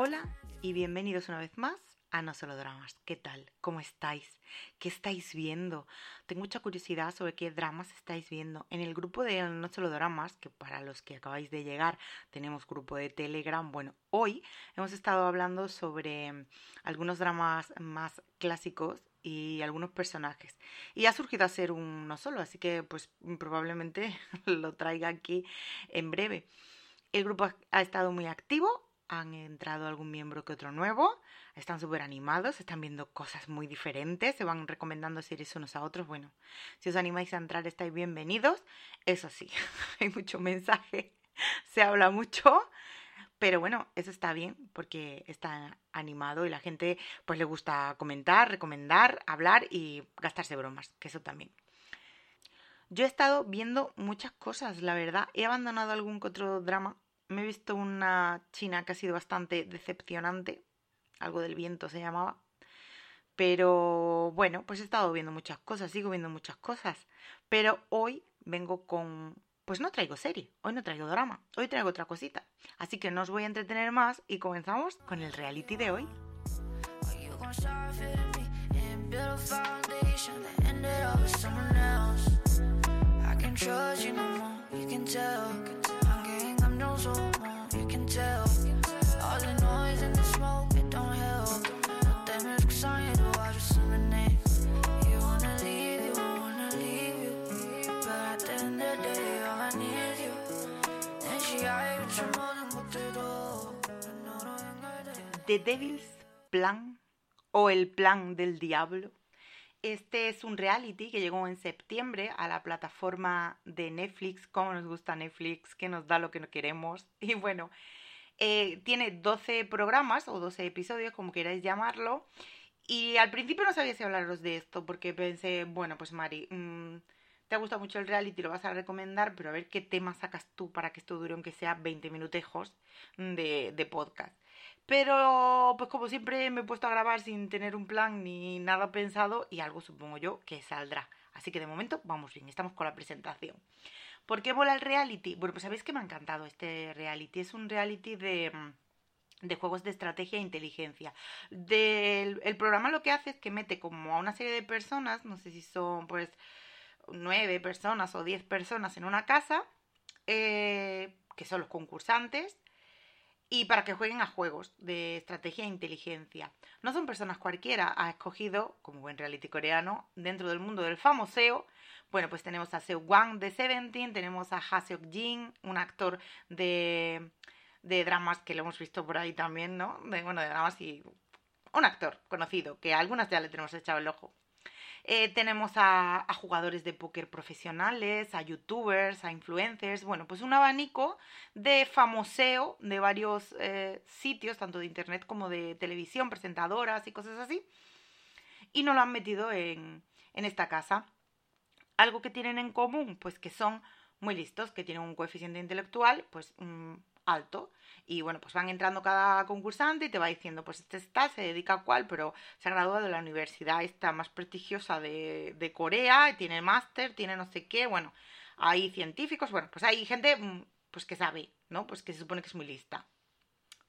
Hola y bienvenidos una vez más a No Solo Dramas. ¿Qué tal? ¿Cómo estáis? ¿Qué estáis viendo? Tengo mucha curiosidad sobre qué dramas estáis viendo. En el grupo de No Solo Dramas, que para los que acabáis de llegar tenemos grupo de Telegram, bueno, hoy hemos estado hablando sobre algunos dramas más clásicos y algunos personajes. Y ha surgido a ser un no solo, así que pues probablemente lo traiga aquí en breve. El grupo ha estado muy activo, han entrado algún miembro que otro nuevo, están súper animados, están viendo cosas muy diferentes, se van recomendando series unos a otros. Bueno, si os animáis a entrar, estáis bienvenidos. Eso sí, hay mucho mensaje, se habla mucho, pero bueno, eso está bien porque está animado y la gente pues le gusta comentar, recomendar, hablar y gastarse bromas, que eso también. Yo he estado viendo muchas cosas, la verdad. He abandonado algún que otro drama. Me he visto una china que ha sido bastante decepcionante. Algo del viento se llamaba. Pero bueno, pues he estado viendo muchas cosas, sigo viendo muchas cosas. Pero hoy vengo con... Pues no traigo serie, hoy no traigo drama, hoy traigo otra cosita. Así que no os voy a entretener más y comenzamos con el reality de hoy windows open, you can tell. All the noise and the smoke, it don't help. No temes que soñé, lo voy. You wanna leave, you wanna leave you. But at the end of the day, all I need you. And she I you trembling with the door. The Devil's Plan o El Plan del Diablo este es un reality que llegó en septiembre a la plataforma de Netflix. Como nos gusta Netflix, que nos da lo que no queremos. Y bueno, eh, tiene 12 programas o 12 episodios, como queráis llamarlo. Y al principio no sabía si hablaros de esto, porque pensé, bueno, pues Mari, mm, te ha gustado mucho el reality, lo vas a recomendar, pero a ver qué tema sacas tú para que esto dure, aunque sea 20 minutejos de, de podcast. Pero, pues como siempre me he puesto a grabar sin tener un plan ni nada pensado y algo supongo yo que saldrá. Así que de momento vamos bien, estamos con la presentación. ¿Por qué mola el reality? Bueno, pues sabéis que me ha encantado este reality. Es un reality de, mm, de juegos de estrategia e inteligencia. Del, el programa lo que hace es que mete como a una serie de personas, no sé si son pues nueve personas o diez personas en una casa, eh, que son los concursantes, y para que jueguen a juegos de estrategia e inteligencia. No son personas cualquiera, ha escogido, como buen reality coreano, dentro del mundo del famoseo, bueno, pues tenemos a Seo Wang de Seventeen, tenemos a Ha Seok Jin, un actor de, de dramas que lo hemos visto por ahí también, ¿no? Bueno, de dramas y un actor conocido, que a algunas ya le tenemos echado el ojo. Eh, tenemos a, jugadores de póker profesionales, a youtubers, a influencers, bueno, pues un abanico de famoseo de varios eh, sitios, tanto de internet como de televisión, presentadoras y cosas así. Y nos lo han metido en, en esta casa. Algo que tienen en común, pues que son muy listos, que tienen un coeficiente intelectual, pues mm, alto. Y bueno, pues van entrando cada concursante y te va diciendo, pues este está, se dedica a cuál, pero se ha graduado de la universidad esta más prestigiosa de, Corea, tiene máster, tiene no sé qué, bueno, hay científicos, bueno, pues hay gente mm, pues que sabe, ¿no? Pues que se supone que es muy lista.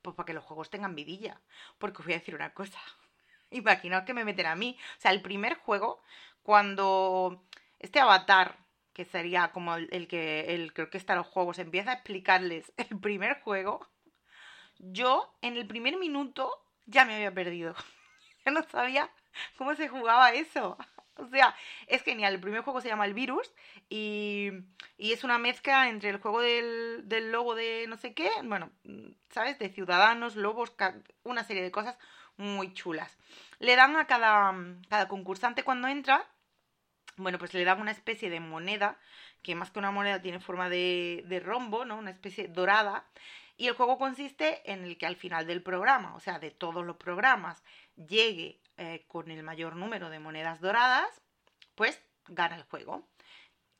Pues para que los juegos tengan vidilla. Porque os voy a decir una cosa. Imaginaos que me meten a mí. O sea, el primer juego, cuando este avatar que sería como el, que el creo que está los juegos, empieza a explicarles el primer juego, yo en el primer minuto ya me había perdido. ya no sabía cómo se jugaba eso. O sea, es genial. El primer juego se llama El Virus y, y es una mezcla entre el juego del, del, lobo de no sé qué, bueno, ¿sabes? De ciudadanos, lobos, una serie de cosas muy chulas. Le dan a cada, cada concursante cuando entra, bueno, pues le dan una especie de moneda, que más que una moneda tiene forma de, rombo, ¿no? Una especie dorada. Y el juego consiste en el que al final del programa, o sea, de todos los programas, llegue eh, con el mayor número de monedas doradas, pues gana el juego.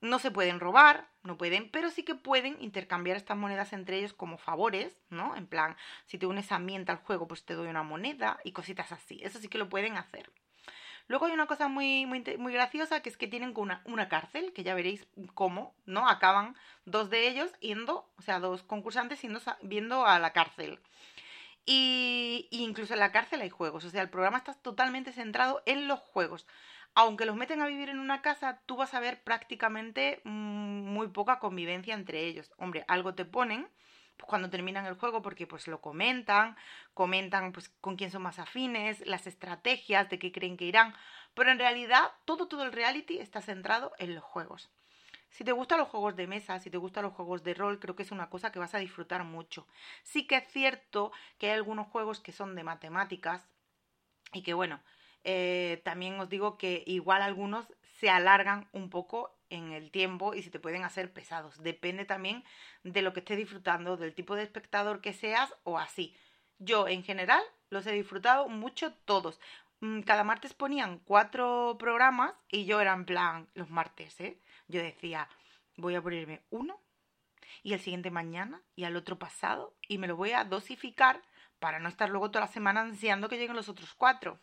No se pueden robar, no pueden, pero sí que pueden intercambiar estas monedas entre ellos como favores, ¿no? En plan, si te unes a mí al juego, pues te doy una moneda y cositas así. Eso sí que lo pueden hacer. Luego hay una cosa muy, muy, muy graciosa que es que tienen una, una cárcel, que ya veréis cómo, ¿no? Acaban dos de ellos yendo, o sea, dos concursantes yendo, viendo a la cárcel. Y, y, incluso en la cárcel hay juegos, o sea, el programa está totalmente centrado en los juegos. Aunque los meten a vivir en una casa, tú vas a ver prácticamente mmm, muy poca convivencia entre ellos. Hombre, algo te ponen, cuando terminan el juego porque pues lo comentan, comentan pues con quién son más afines, las estrategias, de qué creen que irán, pero en realidad todo todo el reality está centrado en los juegos. Si te gustan los juegos de mesa, si te gustan los juegos de rol, creo que es una cosa que vas a disfrutar mucho. Sí que es cierto que hay algunos juegos que son de matemáticas y que bueno, eh, también os digo que igual algunos se alargan un poco en el tiempo y si te pueden hacer pesados. Depende también de lo que estés disfrutando, del tipo de espectador que seas o así. Yo en general los he disfrutado mucho todos. Mm, cada martes ponían cuatro programas y yo era en plan los martes, ¿eh? Yo decía, voy a ponerme uno y el siguiente mañana y al otro pasado y me lo voy a dosificar para no estar luego toda la semana ansiando que lleguen los otros cuatro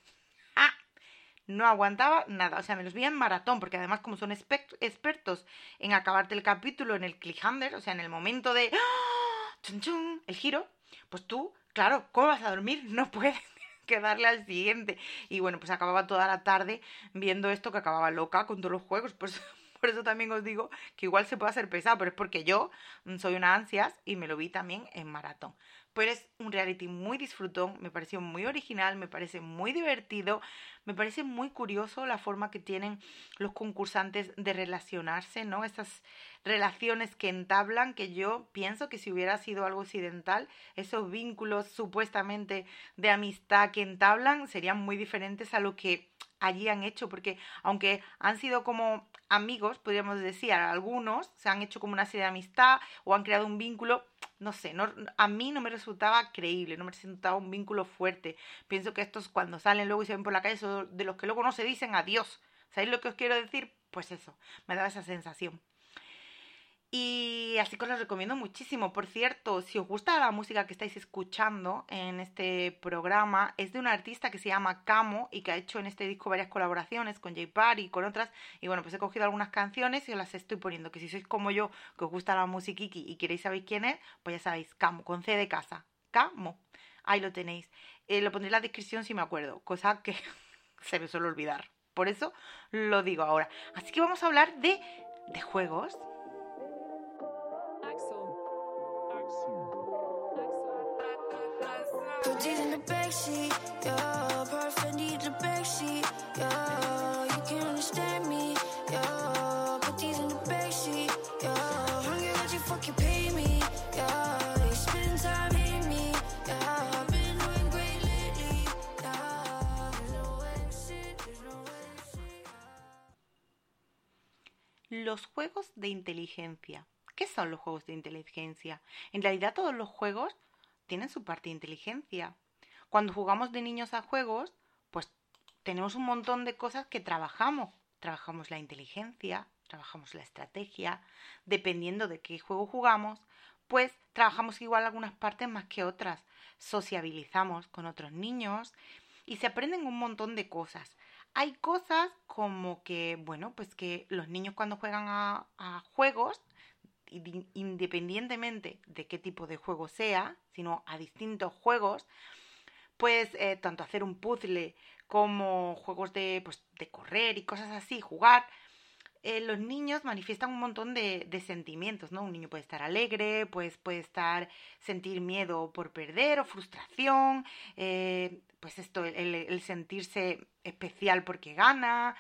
no aguantaba nada. O sea, me los vi en maratón, porque además, como son expertos en acabarte el capítulo en el cliffhanger, o sea, en el momento de ¡Ah! ¡Chun, chun! el giro, pues tú, claro, ¿cómo vas a dormir? No puedes que darle al siguiente. Y bueno, pues acababa toda la tarde viendo esto que acababa loca con todos los juegos. Pues por eso también os digo que igual se puede hacer pesado, pero es porque yo soy una ansias y me lo vi también en maratón. Pero es un reality muy disfrutón, me pareció muy original, me parece muy divertido, me parece muy curioso la forma que tienen los concursantes de relacionarse, ¿no? Esas relaciones que entablan, que yo pienso que si hubiera sido algo occidental, esos vínculos supuestamente de amistad que entablan serían muy diferentes a lo que allí han hecho, porque aunque han sido como amigos, podríamos decir, algunos se han hecho como una serie de amistad o han creado un vínculo, no sé, no, a mí no me resultaba creíble, no me resultaba un vínculo fuerte. Pienso que estos cuando salen luego y se ven por la calle son de los que luego no se dicen adiós. ¿Sabéis lo que os quiero decir? Pues eso, me da esa sensación. Y así que os lo recomiendo muchísimo. Por cierto, si os gusta la música que estáis escuchando en este programa, es de un artista que se llama Camo y que ha hecho en este disco varias colaboraciones con J Parry y con otras. Y bueno, pues he cogido algunas canciones y os las estoy poniendo. Que si sois como yo, que os gusta la música y queréis saber quién es, pues ya sabéis, Camo, con C de casa. Camo. Ahí lo tenéis. Eh, lo pondré en la descripción si me acuerdo, cosa que se me suele olvidar. Por eso lo digo ahora. Así que vamos a hablar de, de juegos. Los juegos de inteligencia. ¿Qué son los juegos de inteligencia? En realidad todos los juegos tienen su parte de inteligencia. Cuando jugamos de niños a juegos, pues tenemos un montón de cosas que trabajamos. Trabajamos la inteligencia, trabajamos la estrategia, dependiendo de qué juego jugamos, pues trabajamos igual algunas partes más que otras. Sociabilizamos con otros niños y se aprenden un montón de cosas. Hay cosas como que, bueno, pues que los niños cuando juegan a, juegos independientemente de qué tipo de juego sea, sino a distintos juegos, pues eh, tanto hacer un puzzle como juegos de, pues, de correr y cosas así, jugar, eh, los niños manifiestan un montón de, de, sentimientos, ¿no? Un niño puede estar alegre, pues puede estar, sentir miedo por perder o frustración, eh, pues esto, el, el, sentirse especial porque gana,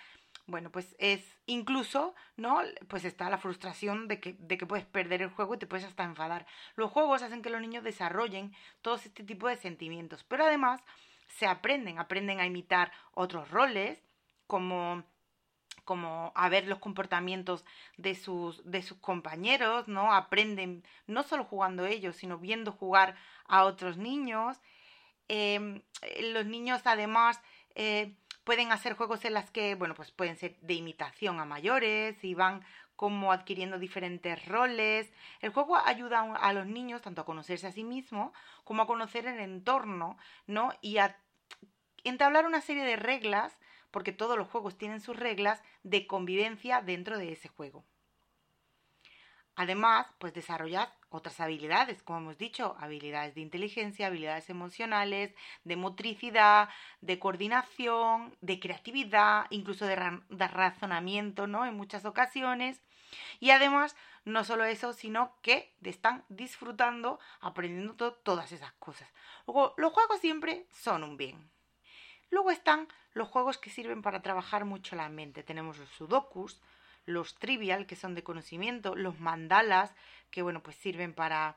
bueno, pues es incluso, ¿no? Pues está la frustración de que, de que puedes perder el juego y te puedes hasta enfadar. Los juegos hacen que los niños desarrollen todo este tipo de sentimientos, pero además se aprenden, aprenden a imitar otros roles, como como a ver los comportamientos de sus, de sus compañeros, ¿no? Aprenden no solo jugando ellos, sino viendo jugar a otros niños. Em, eh, los niños además eh, pueden hacer juegos en las que, bueno, pues pueden ser de imitación a mayores y van como adquiriendo diferentes roles. El juego ayuda a los niños tanto a conocerse a sí mismos como a conocer el entorno, ¿no? Y a entablar una serie de reglas porque todos los juegos tienen sus reglas de convivencia dentro de ese juego. Además, pues desarrollar otras habilidades, como hemos dicho, habilidades de inteligencia, habilidades emocionales, de motricidad, de coordinación, de creatividad, incluso de, razonamiento, ¿no? En muchas ocasiones. Y además, no solo eso, sino que están disfrutando, aprendiendo todas esas cosas. Luego, los juegos siempre son un bien. Luego están los juegos que sirven para trabajar mucho la mente. Tenemos los sudokus, los trivial, que son de conocimiento, los mandalas, que bueno, pues sirven para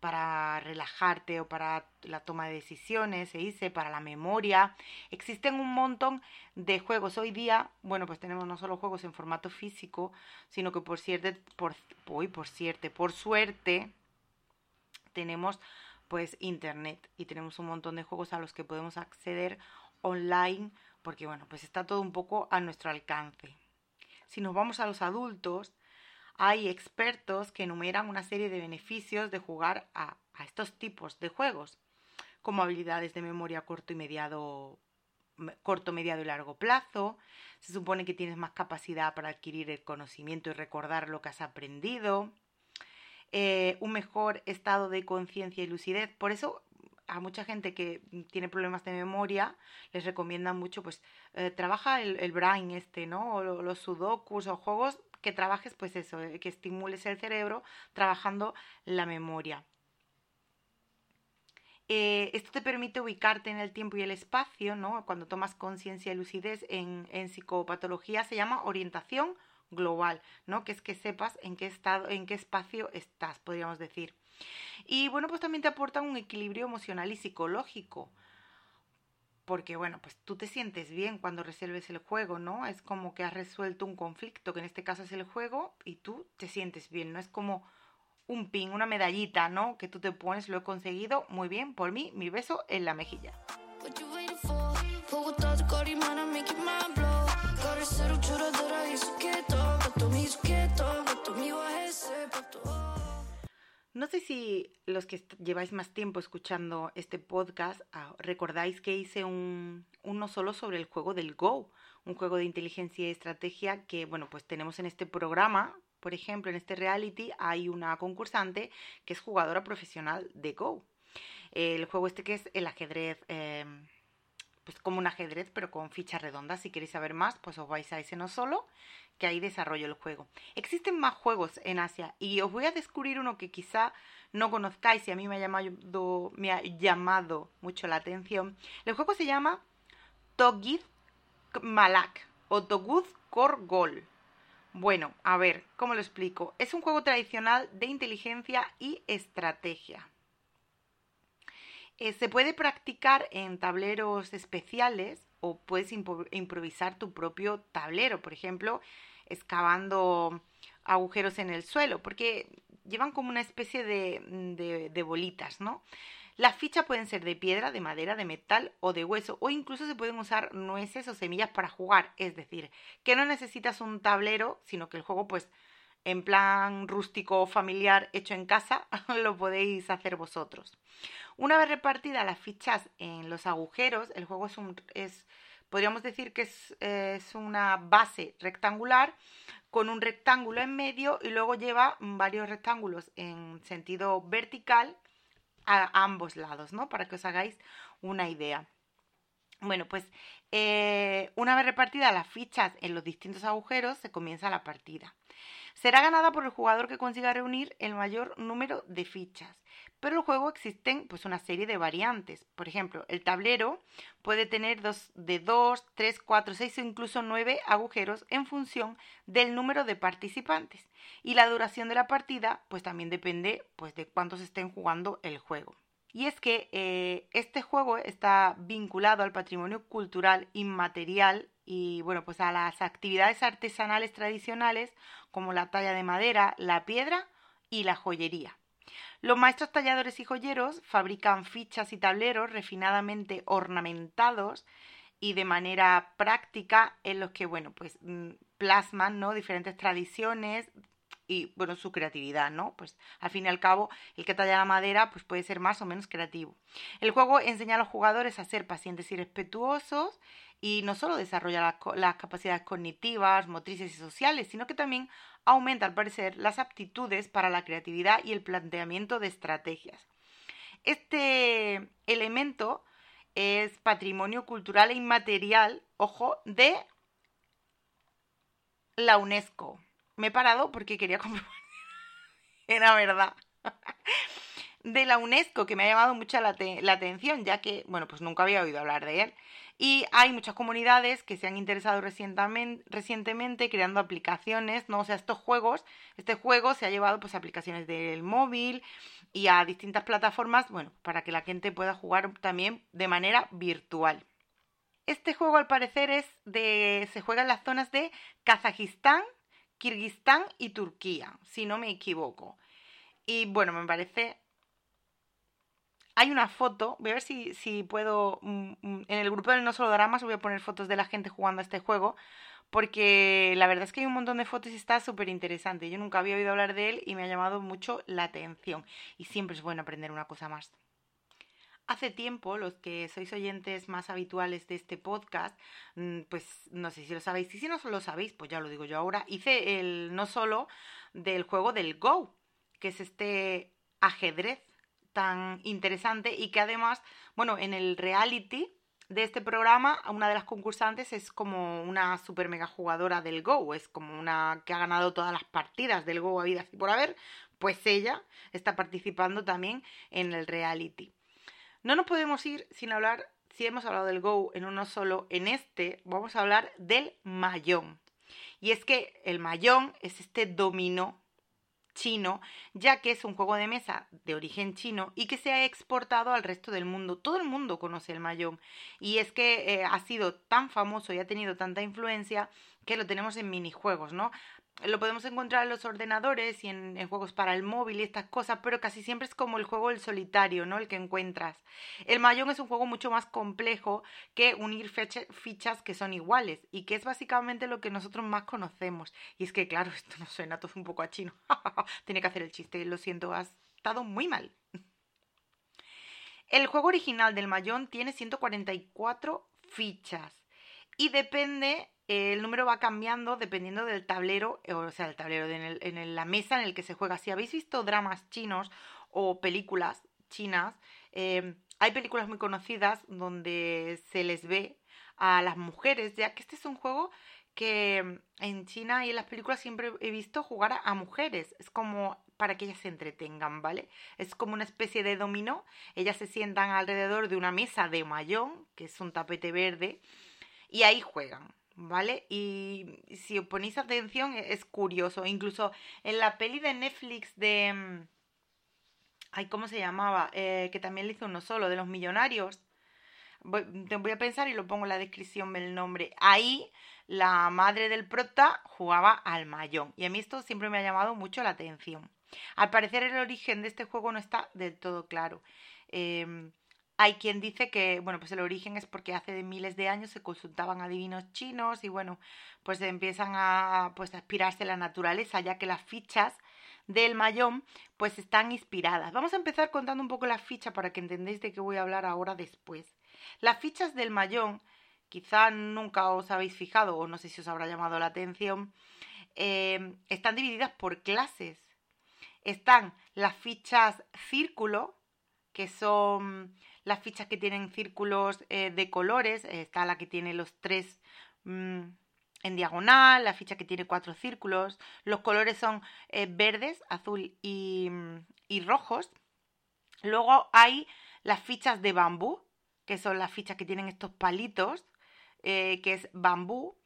para relajarte o para la toma de decisiones, se dice, para la memoria. Existen un montón de juegos. Hoy día, bueno, pues tenemos no solo juegos en formato físico, sino que por cierto, por, hoy por cierto, por suerte, tenemos pues internet y tenemos un montón de juegos a los que podemos acceder online, porque bueno, pues está todo un poco a nuestro alcance. Si nos vamos a los adultos, hay expertos que enumeran una serie de beneficios de jugar a, estos tipos de juegos, como habilidades de memoria corto y mediado corto, mediado y largo plazo. Se supone que tienes más capacidad para adquirir el conocimiento y recordar lo que has aprendido. Eh, un mejor estado de conciencia y lucidez. Por eso a mucha gente que tiene problemas de memoria les recomiendan mucho, pues, eh, trabaja el, el, brain este, ¿no? O los sudokus o juegos que trabajes, pues eso, eh, que estimules el cerebro trabajando la memoria. Eh, esto te permite ubicarte en el tiempo y el espacio, ¿no? Cuando tomas conciencia y lucidez en, en psicopatología se llama orientación global, ¿no? Que es que sepas en qué estado, en qué espacio estás, podríamos decir. Y bueno, pues también te aporta un equilibrio emocional y psicológico. Porque bueno, pues tú te sientes bien cuando resuelves el juego, ¿no? Es como que has resuelto un conflicto, que en este caso es el juego, y tú te sientes bien, ¿no? Es como un pin, una medallita, ¿no? Que tú te pones, lo he conseguido, muy bien, por mí, mi beso en la mejilla. No sé si los que lleváis más tiempo escuchando este podcast ah, recordáis que hice un, uno solo sobre el juego del Go, un juego de inteligencia y estrategia que, bueno, pues tenemos en este programa, por ejemplo, en este reality hay una concursante que es jugadora profesional de Go. El juego este que es el ajedrez, eh, pues como un ajedrez, pero con fichas redondas. Si queréis saber más, pues os vais a ese no solo que ahí desarrollo el juego. Existen más juegos en Asia y os voy a descubrir uno que quizá no conozcáis y a mí me ha llamado, me ha llamado mucho la atención. El juego se llama Togid Malak o Toguz Korgol. Bueno, a ver, ¿cómo lo explico? Es un juego tradicional de inteligencia y estrategia. Eh, se puede practicar en tableros especiales o puedes improvisar tu propio tablero, por ejemplo, excavando agujeros en el suelo, porque llevan como una especie de, de, bolitas, ¿no? Las fichas pueden ser de piedra, de madera, de metal o de hueso, o incluso se pueden usar nueces o semillas para jugar, es decir, que no necesitas un tablero, sino que el juego, pues, en plan rústico familiar hecho en casa, lo podéis hacer vosotros. Una vez repartidas las fichas en los agujeros, el juego es un, es, podríamos decir que es, una base rectangular con un rectángulo en medio y luego lleva varios rectángulos en sentido vertical a ambos lados, ¿no? Para que os hagáis una idea. Bueno, pues eh, una vez repartidas las fichas en los distintos agujeros, se comienza la partida. Será ganada por el jugador que consiga reunir el mayor número de fichas. Pero en el juego existen pues, una serie de variantes. Por ejemplo, el tablero puede tener dos, de 2, 3, 4, 6 o incluso 9 agujeros en función del número de participantes. Y la duración de la partida pues, también depende pues, de cuántos estén jugando el juego. Y es que eh, este juego está vinculado al patrimonio cultural inmaterial y bueno, pues a las actividades artesanales tradicionales como la talla de madera, la piedra y la joyería. Los maestros talladores y joyeros fabrican fichas y tableros refinadamente ornamentados y de manera práctica en los que, bueno, pues mm, plasman, ¿no? diferentes tradiciones y, bueno, su creatividad, ¿no? Pues al fin y al cabo, el que talla la madera, pues puede ser más o menos creativo. El juego enseña a los jugadores a ser pacientes y respetuosos y no solo desarrolla las, capacidades cognitivas, motrices y sociales, sino que también aumenta, al parecer, las aptitudes para la creatividad y el planteamiento de estrategias. Este elemento es patrimonio cultural e inmaterial, ojo, de la UNESCO. Me he parado porque quería comprobar. Era verdad. de la UNESCO, que me ha llamado mucho la, atención, ya que, bueno, pues nunca había oído hablar de él. Y hay muchas comunidades que se han interesado recientemente, creando aplicaciones, ¿no? O sea, estos juegos, este juego se ha llevado pues a aplicaciones del móvil y a distintas plataformas, bueno, para que la gente pueda jugar también de manera virtual. Este juego al parecer es de se juega en las zonas de Kazajistán, Kirguistán y Turquía, si no me equivoco. Y bueno, me parece hay una foto, voy a ver si, puedo, mm, mm, en el grupo del No Solo Dramas voy a poner fotos de la gente jugando a este juego, porque la verdad es que hay un montón de fotos y está súper interesante. Yo nunca había oído hablar de él y me ha llamado mucho la atención. Y siempre es bueno aprender una cosa más. Hace tiempo, los que sois oyentes más habituales de este podcast, mm, pues no sé si lo sabéis, y si no lo sabéis, pues ya lo digo yo ahora, hice el no solo del juego del Go, que es este ajedrez tan interesante y que además, bueno, en el reality de este programa, una de las concursantes es como una super mega jugadora del Go, es como una que ha ganado todas las partidas del Go a vida y por haber, pues ella está participando también en el reality. No nos podemos ir sin hablar, si hemos hablado del Go en uno solo, en este vamos a hablar del mayón. Y es que el mayón es este dominó chino, ya que es un juego de mesa de origen chino y que se ha exportado al resto del mundo. Todo el mundo conoce el mayón y es que eh, ha sido tan famoso y ha tenido tanta influencia que lo tenemos en minijuegos, ¿no? Lo podemos encontrar en los ordenadores y en, juegos para el móvil y estas cosas, pero casi siempre es como el juego del solitario, ¿no? El que encuentras. El Mahjong es un juego mucho más complejo que unir fichas que son iguales y que es básicamente lo que nosotros más conocemos. Y es que, claro, esto no suena todo un poco a chino. Tiene que hacer el chiste, lo siento, has estado muy mal. El juego original del Mahjong tiene 144 fichas y depende el número va cambiando dependiendo del tablero, eh, o sea, el tablero, de la mesa en el que se juega. Si habéis visto dramas chinos o películas chinas, eh, hay películas muy conocidas donde se les ve a las mujeres, ya que este es un juego que en China y en las películas siempre he visto jugar a mujeres. Es como para que ellas se entretengan, ¿vale? Es como una especie de dominó. Ellas se sientan alrededor de una mesa de mayón, que es un tapete verde, y ahí juegan. ¿Vale? Y si ponéis atención, e-, es curioso. Incluso en la peli de Netflix de... Mm, ay, ¿cómo se llamaba? Eh, que también le hizo uno solo, de los millonarios. Voy, voy a pensar y lo pongo en la descripción del nombre. Ahí la madre del prota jugaba al mayón. Y a mí esto siempre me ha llamado mucho la atención. Al parecer el origen de este juego no está del todo claro. Eh, hay quien dice que, bueno, pues el origen es porque hace miles de años se consultaban a divinos chinos y bueno, pues empiezan a, pues, a aspirarse a la naturaleza, ya que las fichas del mayón pues están inspiradas. Vamos a empezar contando un poco las fichas para que entendáis de qué voy a hablar ahora después. Las fichas del mayón, quizá nunca os habéis fijado o no sé si os habrá llamado la atención, eh, están divididas por clases. Están las fichas círculo, que son las fichas que tienen círculos eh, de colores, está la que tiene los tres mm, en diagonal, la ficha que tiene cuatro círculos, los colores son eh, verdes, azul y, mm, y rojos. Luego hay las fichas de bambú, que son las fichas que tienen estos palitos, eh, que es bambú.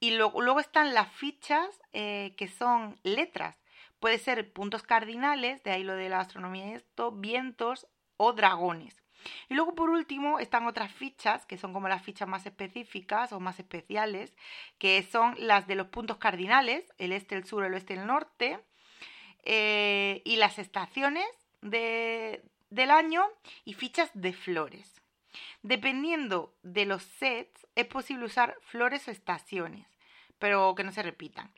Y luego están las fichas eh, que son letras. Puede ser puntos cardinales, de ahí lo de la astronomía y esto, vientos o dragones. Y luego por último están otras fichas, que son como las fichas más específicas o más especiales, que son las de los puntos cardinales, el este, el sur, el oeste, el norte, eh, y las estaciones de, del año y fichas de flores. Dependiendo de los sets, es posible usar flores o estaciones, pero que no se repitan.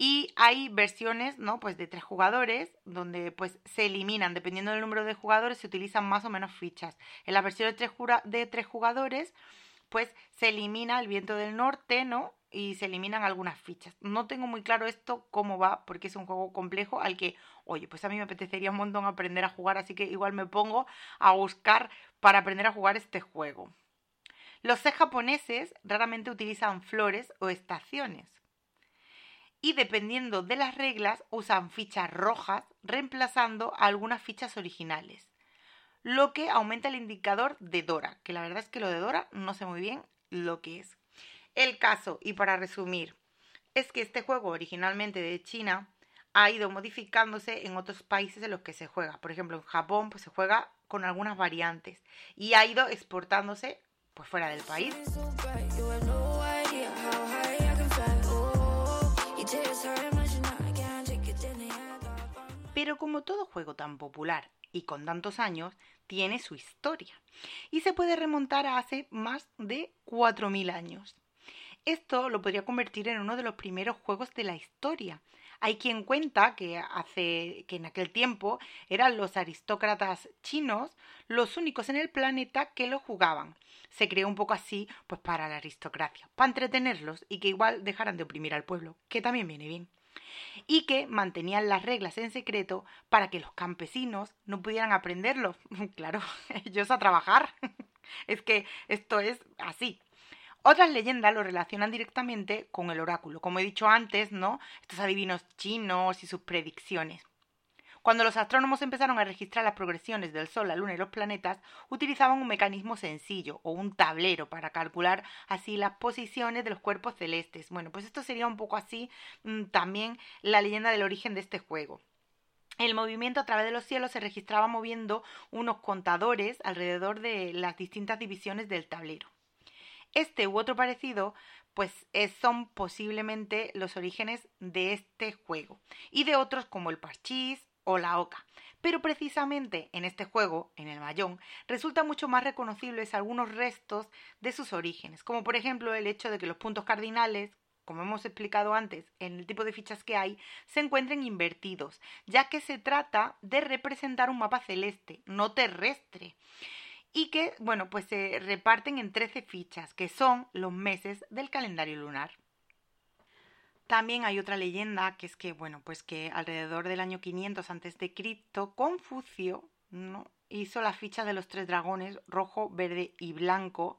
Y hay versiones, ¿no? Pues de tres jugadores, donde pues se eliminan, dependiendo del número de jugadores, se utilizan más o menos fichas. En la versión de tres, jugadores, pues se elimina el viento del norte, ¿no? Y se eliminan algunas fichas. No tengo muy claro esto cómo va, porque es un juego complejo al que, oye, pues a mí me apetecería un montón aprender a jugar, así que igual me pongo a buscar para aprender a jugar este juego. Los japoneses raramente utilizan flores o estaciones y dependiendo de las reglas usan fichas rojas reemplazando algunas fichas originales, lo que aumenta el indicador de Dora, que la verdad es que lo de Dora no sé muy bien lo que es. El caso, y para resumir, es que este juego originalmente de China ha ido modificándose en otros países en los que se juega. Por ejemplo, en Japón pues, se juega con algunas variantes y ha ido exportándose pues fuera del país. Pero como todo juego tan popular y con tantos años, tiene su historia y se puede remontar a hace más de 4.000 años. Esto lo podría convertir en uno de los primeros juegos de la historia. Hay quien cuenta que hace que en aquel tiempo eran los aristócratas chinos los únicos en el planeta que lo jugaban. Se creó un poco así, pues para la aristocracia, para entretenerlos y que igual dejaran de oprimir al pueblo, que también viene bien y que mantenían las reglas en secreto para que los campesinos no pudieran aprenderlo. claro, ellos a trabajar. es que esto es así. Otras leyendas lo relacionan directamente con el oráculo, como he dicho antes, ¿no? Estos adivinos chinos y sus predicciones. Cuando los astrónomos empezaron a registrar las progresiones del Sol, la Luna y los planetas, utilizaban un mecanismo sencillo o un tablero para calcular así las posiciones de los cuerpos celestes. Bueno, pues esto sería un poco así mm, también la leyenda del origen de este juego. El movimiento a través de los cielos se registraba moviendo unos contadores alrededor de las distintas divisiones del tablero. Este u otro parecido, pues son posiblemente los orígenes de este juego y de otros como el parchís, o la oca. Pero precisamente en este juego, en el mayón, resulta mucho más reconocibles algunos restos de sus orígenes, como por ejemplo el hecho de que los puntos cardinales, como hemos explicado antes en el tipo de fichas que hay, se encuentren invertidos, ya que se trata de representar un mapa celeste, no terrestre y que, bueno, pues se reparten en 13 fichas, que son los meses del calendario lunar. También hay otra leyenda que es que, bueno, pues que alrededor del año 500 antes de Cristo, Confucio hizo la ficha de los tres dragones, rojo, verde y blanco,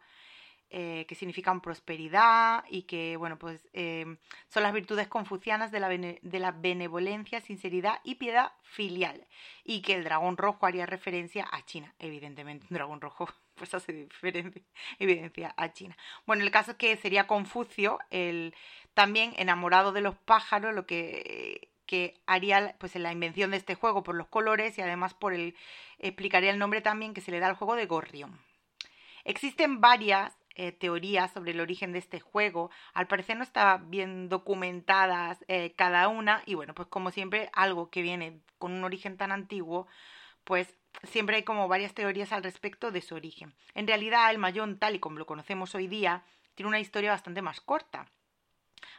eh, que significan prosperidad y que, bueno, pues eh, son las virtudes confucianas de la, de la benevolencia, sinceridad y piedad filial. Y que el dragón rojo haría referencia a China, evidentemente, un dragón rojo pues hace diferencia, evidencia a China. Bueno, el caso es que sería Confucio, el también enamorado de los pájaros, lo que, que haría pues en la invención de este juego por los colores y además por el explicaría el nombre también que se le da al juego de Gorrión. Existen varias eh, teorías sobre el origen de este juego. Al parecer no están bien documentadas eh, cada una y bueno, pues como siempre algo que viene con un origen tan antiguo, pues siempre hay como varias teorías al respecto de su origen. En realidad el mayón tal y como lo conocemos hoy día tiene una historia bastante más corta.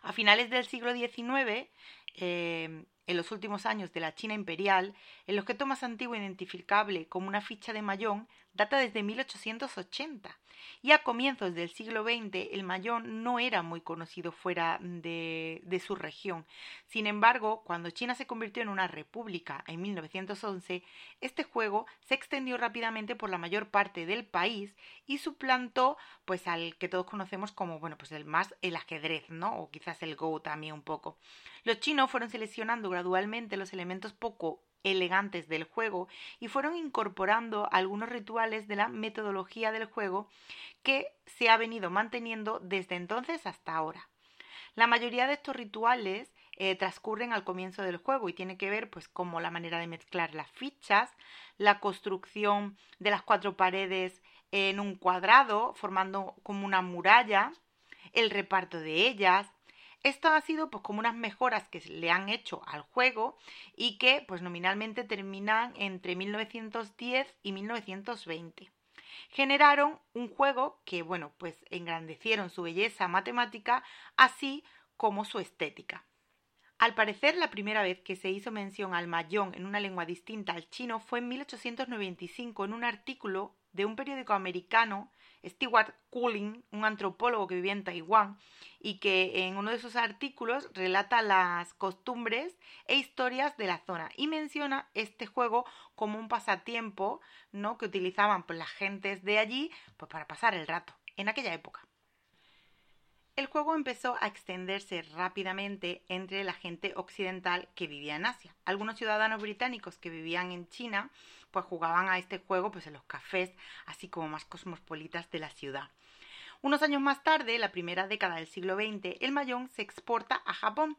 A finales del siglo XIX, em, en los últimos años de la China imperial, el objeto más antiguo identificable como una ficha de mayón data desde 1880 y a comienzos del siglo XX el mayón no era muy conocido fuera de, de, su región. Sin embargo, cuando China se convirtió en una república en 1911, este juego se extendió rápidamente por la mayor parte del país y suplantó pues al que todos conocemos como bueno, pues el más el ajedrez, ¿no? O quizás el Go también un poco. Los chinos fueron seleccionando gradualmente los elementos poco elegantes del juego y fueron incorporando algunos rituales de la metodología del juego que se ha venido manteniendo desde entonces hasta ahora. La mayoría de estos rituales eh, transcurren al comienzo del juego y tiene que ver pues como la manera de mezclar las fichas, la construcción de las cuatro paredes en un cuadrado formando como una muralla, el reparto de ellas, esto ha sido pues como unas mejoras que le han hecho al juego y que pues nominalmente terminan entre 1910 y 1920. Generaron un juego que bueno pues engrandecieron su belleza matemática así como su estética. Al parecer, la primera vez que se hizo mención al mayón en una lengua distinta al chino fue en 1895 en un artículo de un periódico americano Stewart Cooling, un antropólogo que vivía en Taiwán y que en uno de sus artículos relata las costumbres e historias de la zona y menciona este juego como un pasatiempo ¿no? que utilizaban pues, las gentes de allí pues, para pasar el rato en aquella época. El juego empezó a extenderse rápidamente entre la gente occidental que vivía en Asia. Algunos ciudadanos británicos que vivían en China pues jugaban a este juego pues en los cafés, así como más cosmopolitas de la ciudad. Unos años más tarde, la primera década del siglo XX, el mayón se exporta a Japón,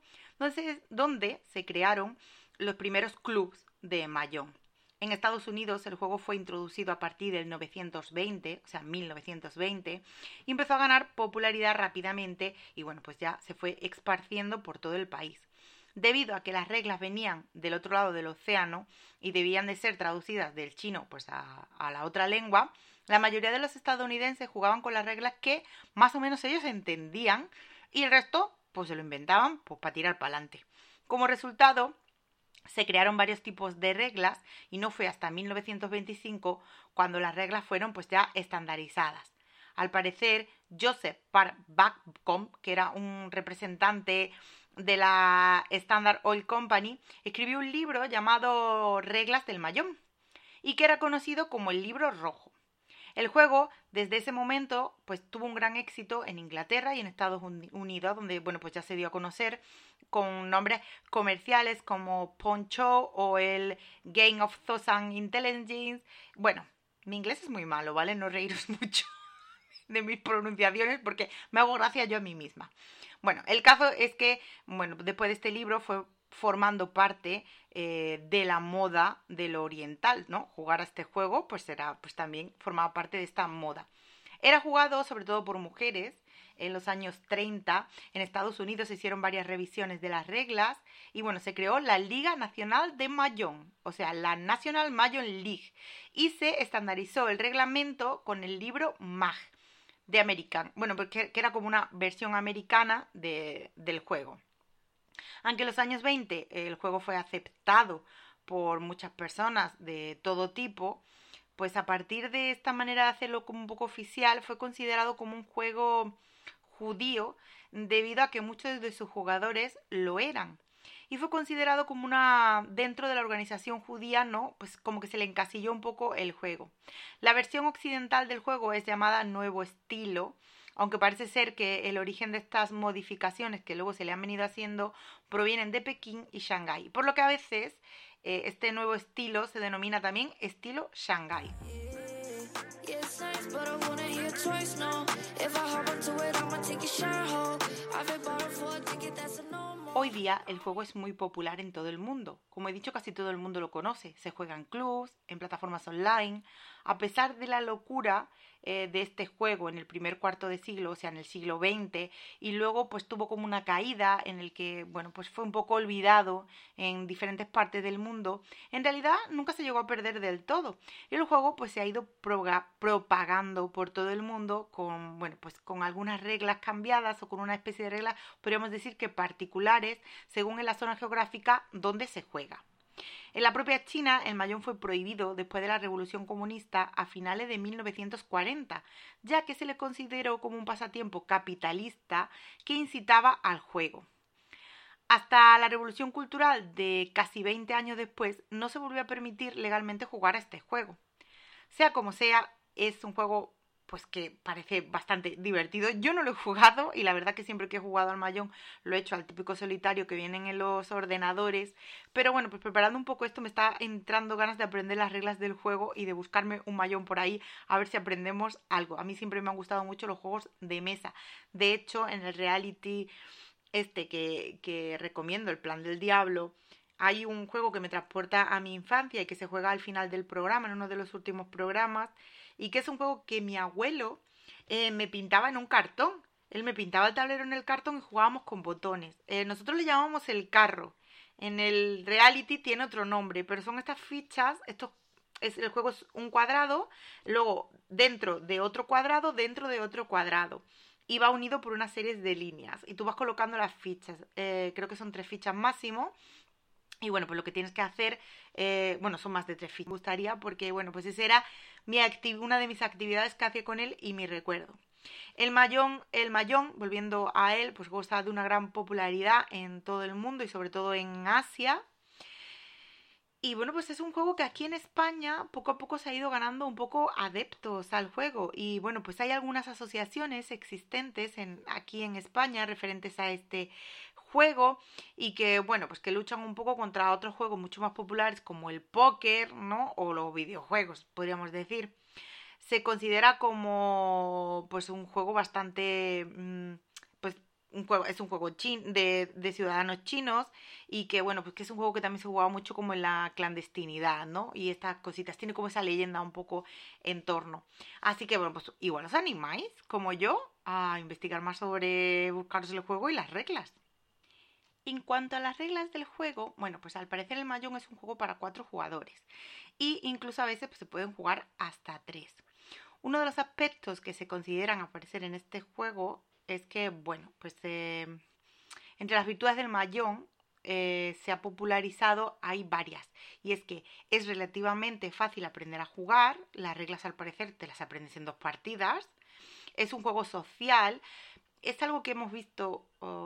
donde, se crearon los primeros clubs de mayón. En Estados Unidos el juego fue introducido a partir del 920, o sea, 1920, y empezó a ganar popularidad rápidamente y bueno, pues ya se fue esparciendo por todo el país. Debido a que las reglas venían del otro lado del océano y debían de ser traducidas del chino pues a, la otra lengua, la mayoría de los estadounidenses jugaban con las reglas que más o menos ellos entendían y el resto pues se lo inventaban pues para tirar para adelante. Como resultado, se crearon varios tipos de reglas y no fue hasta 1925 cuando las reglas fueron pues ya estandarizadas. Al parecer, Joseph Bacom, que era un representante de la Standard Oil Company, escribió un libro llamado Reglas del Mayón y que era conocido como el libro rojo. El juego, desde ese momento, pues tuvo un gran éxito en Inglaterra y en Estados Unidos, donde, bueno, pues ya se dio a conocer con nombres comerciales como Poncho o el Game of Thousand Intelligence. Bueno, mi inglés es muy malo, ¿vale? No reíros mucho de mis pronunciaciones porque me hago gracia yo a mí misma. Bueno, el caso es que, bueno, después de este libro fue formando parte eh, de la moda de lo oriental, ¿no? Jugar a este juego, pues era, pues también formaba parte de esta moda. Era jugado sobre todo por mujeres. En los años 30 en Estados Unidos se hicieron varias revisiones de las reglas y bueno, se creó la Liga Nacional de Mayón, o sea, la National Mayon League, y se estandarizó el reglamento con el libro MAG de American, bueno, porque que era como una versión americana de, del juego. Aunque en los años 20 el juego fue aceptado por muchas personas de todo tipo, pues a partir de esta manera de hacerlo como un poco oficial fue considerado como un juego judío debido a que muchos de sus jugadores lo eran. Y fue considerado como una dentro de la organización judía, ¿no? Pues como que se le encasilló un poco el juego. La versión occidental del juego es llamada Nuevo Estilo aunque parece ser que el origen de estas modificaciones que luego se le han venido haciendo provienen de Pekín y Shanghái, por lo que a veces eh, este nuevo estilo se denomina también estilo Shanghái. Hoy día el juego es muy popular en todo el mundo. Como he dicho, casi todo el mundo lo conoce. Se juega en clubs, en plataformas online. A pesar de la locura eh, de este juego en el primer cuarto de siglo, o sea, en el siglo XX, y luego pues tuvo como una caída en el que, bueno, pues fue un poco olvidado en diferentes partes del mundo, en realidad nunca se llegó a perder del todo. Y el juego pues se ha ido propagando por todo el mundo con, bueno, pues con algunas reglas cambiadas o con una especie de reglas, podríamos decir que particulares, según en la zona geográfica donde se juega. En la propia China, el mayón fue prohibido después de la Revolución Comunista a finales de 1940, ya que se le consideró como un pasatiempo capitalista que incitaba al juego. Hasta la Revolución Cultural de casi 20 años después, no se volvió a permitir legalmente jugar a este juego. Sea como sea, es un juego pues que parece bastante divertido. Yo no lo he jugado y la verdad que siempre que he jugado al mayón lo he hecho al típico solitario que vienen en los ordenadores. Pero bueno, pues preparando un poco esto me está entrando ganas de aprender las reglas del juego y de buscarme un mayón por ahí a ver si aprendemos algo. A mí siempre me han gustado mucho los juegos de mesa. De hecho, en el reality este que, que recomiendo, el plan del diablo, hay un juego que me transporta a mi infancia y que se juega al final del programa, en uno de los últimos programas y que es un juego que mi abuelo eh, me pintaba en un cartón. Él me pintaba el tablero en el cartón y jugábamos con botones. Eh, nosotros le llamamos el carro. En el reality tiene otro nombre, pero son estas fichas, estos es, el juego es un cuadrado, luego dentro de otro cuadrado, dentro de otro cuadrado. Y va unido por una serie de líneas. Y tú vas colocando las fichas. Eh, creo que son tres fichas máximo. Y bueno, pues lo que tienes que hacer, bueno, son más de tres fichas. Me gustaría porque, bueno, pues ese era una de mis actividades que hacía con él y mi recuerdo. El mayón, el mayón, volviendo a él, pues goza de una gran popularidad en todo el mundo y sobre todo en Asia. Y bueno, pues es un juego que aquí en España poco a poco se ha ido ganando un poco adeptos al juego. Y bueno, pues hay algunas asociaciones existentes en, aquí en España referentes a este juego y que, bueno, pues que luchan un poco contra otros juegos mucho más populares como el póker, ¿no? O los videojuegos, podríamos decir. Se considera como, pues, un juego bastante, mm, pues, un juego, es un juego chin, de, de, ciudadanos chinos y que, bueno, pues que es un juego que también se jugaba mucho como en la clandestinidad, ¿no? Y estas cositas, tiene como esa leyenda un poco en torno. Así que, bueno, pues igual os animáis, como yo, a investigar más sobre buscaros el juego y las reglas. En cuanto a las reglas del juego, bueno, pues al parecer el Mahjong es un juego para cuatro jugadores y incluso a veces pues, se pueden jugar hasta tres. Uno de los aspectos que se consideran aparecer en este juego es que, bueno, pues eh, entre las virtudes del Mahjong eh, se ha popularizado, hay varias. Y es que es relativamente fácil aprender a jugar, las reglas al parecer te las aprendes en dos partidas, es un juego social, es algo que hemos visto,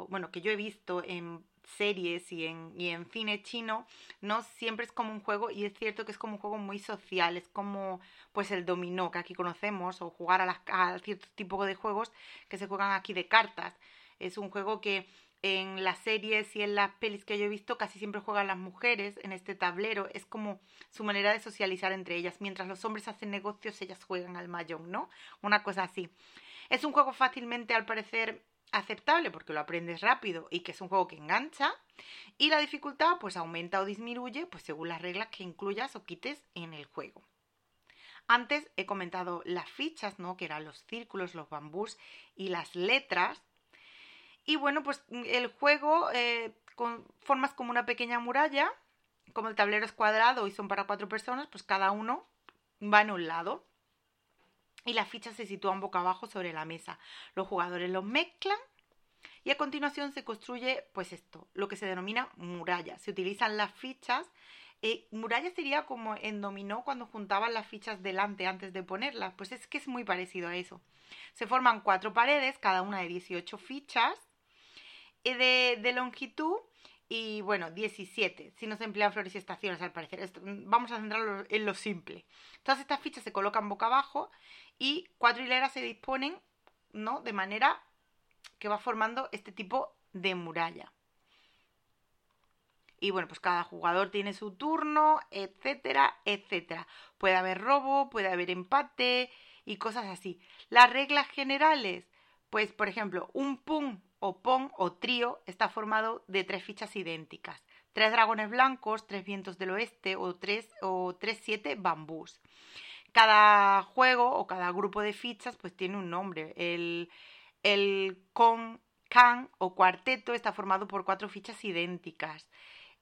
bueno, que yo he visto en series y en, y en cine chino, no siempre es como un juego y es cierto que es como un juego muy social, es como pues el dominó que aquí conocemos o jugar a, las, a cierto tipo de juegos que se juegan aquí de cartas. Es un juego que en las series y en las pelis que yo he visto casi siempre juegan las mujeres en este tablero, es como su manera de socializar entre ellas, mientras los hombres hacen negocios ellas juegan al mayón, ¿no? Una cosa así. Es un juego fácilmente, al parecer, aceptable porque lo aprendes rápido y que es un juego que engancha. Y la dificultad, pues aumenta o disminuye, pues según las reglas que incluyas o quites en el juego. Antes he comentado las fichas, ¿no? Que eran los círculos, los bambús y las letras. Y bueno, pues el juego eh, con formas como una pequeña muralla, como el tablero es cuadrado y son para cuatro personas, pues cada uno va en un lado y las fichas se sitúan boca abajo sobre la mesa. Los jugadores los mezclan y a continuación se construye, pues esto, lo que se denomina muralla. Se utilizan las fichas. Eh, muralla sería como en dominó cuando juntaban las fichas delante antes de ponerlas. Pues es que es muy parecido a eso. Se forman cuatro paredes, cada una de 18 fichas eh, de, de longitud y bueno, 17, si no se emplean flores y estaciones al parecer. vamos a centrarlo en lo simple. Todas estas fichas se colocan boca abajo y cuatro hileras se disponen, ¿no? De manera que va formando este tipo de muralla. Y bueno, pues cada jugador tiene su turno, etcétera, etcétera. Puede haber robo, puede haber empate y cosas así. Las reglas generales, pues por ejemplo, un pum o pon o trío está formado de tres fichas idénticas. Tres dragones blancos, tres vientos del oeste o tres o tres siete bambús cada juego o cada grupo de fichas pues tiene un nombre. El, el con, can o cuarteto está formado por cuatro fichas idénticas.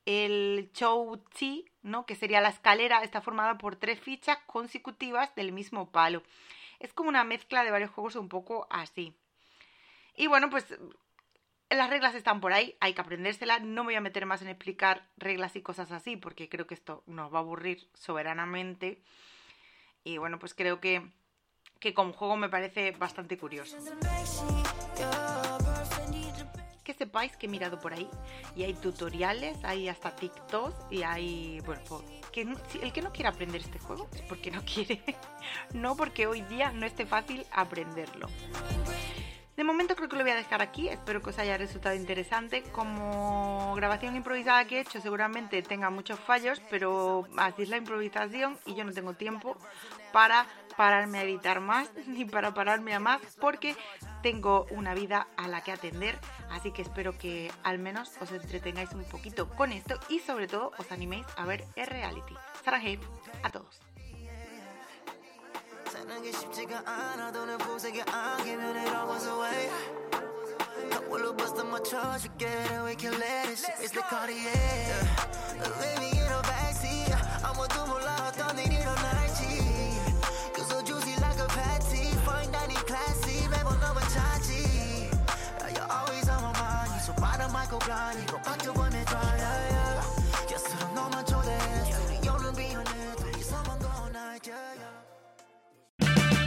El chou chi, ¿no? que sería la escalera, está formada por tres fichas consecutivas del mismo palo. Es como una mezcla de varios juegos un poco así. Y bueno, pues las reglas están por ahí, hay que aprendérselas. No me voy a meter más en explicar reglas y cosas así, porque creo que esto nos va a aburrir soberanamente. Y bueno, pues creo que, que como juego me parece bastante curioso. Que sepáis que he mirado por ahí y hay tutoriales, hay hasta TikToks y hay, bueno, el que no quiera aprender este juego es porque no quiere, no porque hoy día no esté fácil aprenderlo. De momento creo que lo voy a dejar aquí, espero que os haya resultado interesante. Como grabación improvisada que he hecho seguramente tenga muchos fallos, pero así es la improvisación y yo no tengo tiempo para pararme a editar más ni para pararme a más porque tengo una vida a la que atender, así que espero que al menos os entretengáis un poquito con esto y sobre todo os animéis a ver el reality. Sarah a todos. 편하게 쉽지가 않아 돈을 보색에 안기면 it all goes away 거울로 버스 맞춰줄게 We can let it It's the Cartier Living in a backseat 아무도 몰라 어떤 일이 일어날지 You're so juicy like a patty Fine dining classy 매번 너만 찾지 You're always on my mind You're so bottom Michael Blind 이거 박혀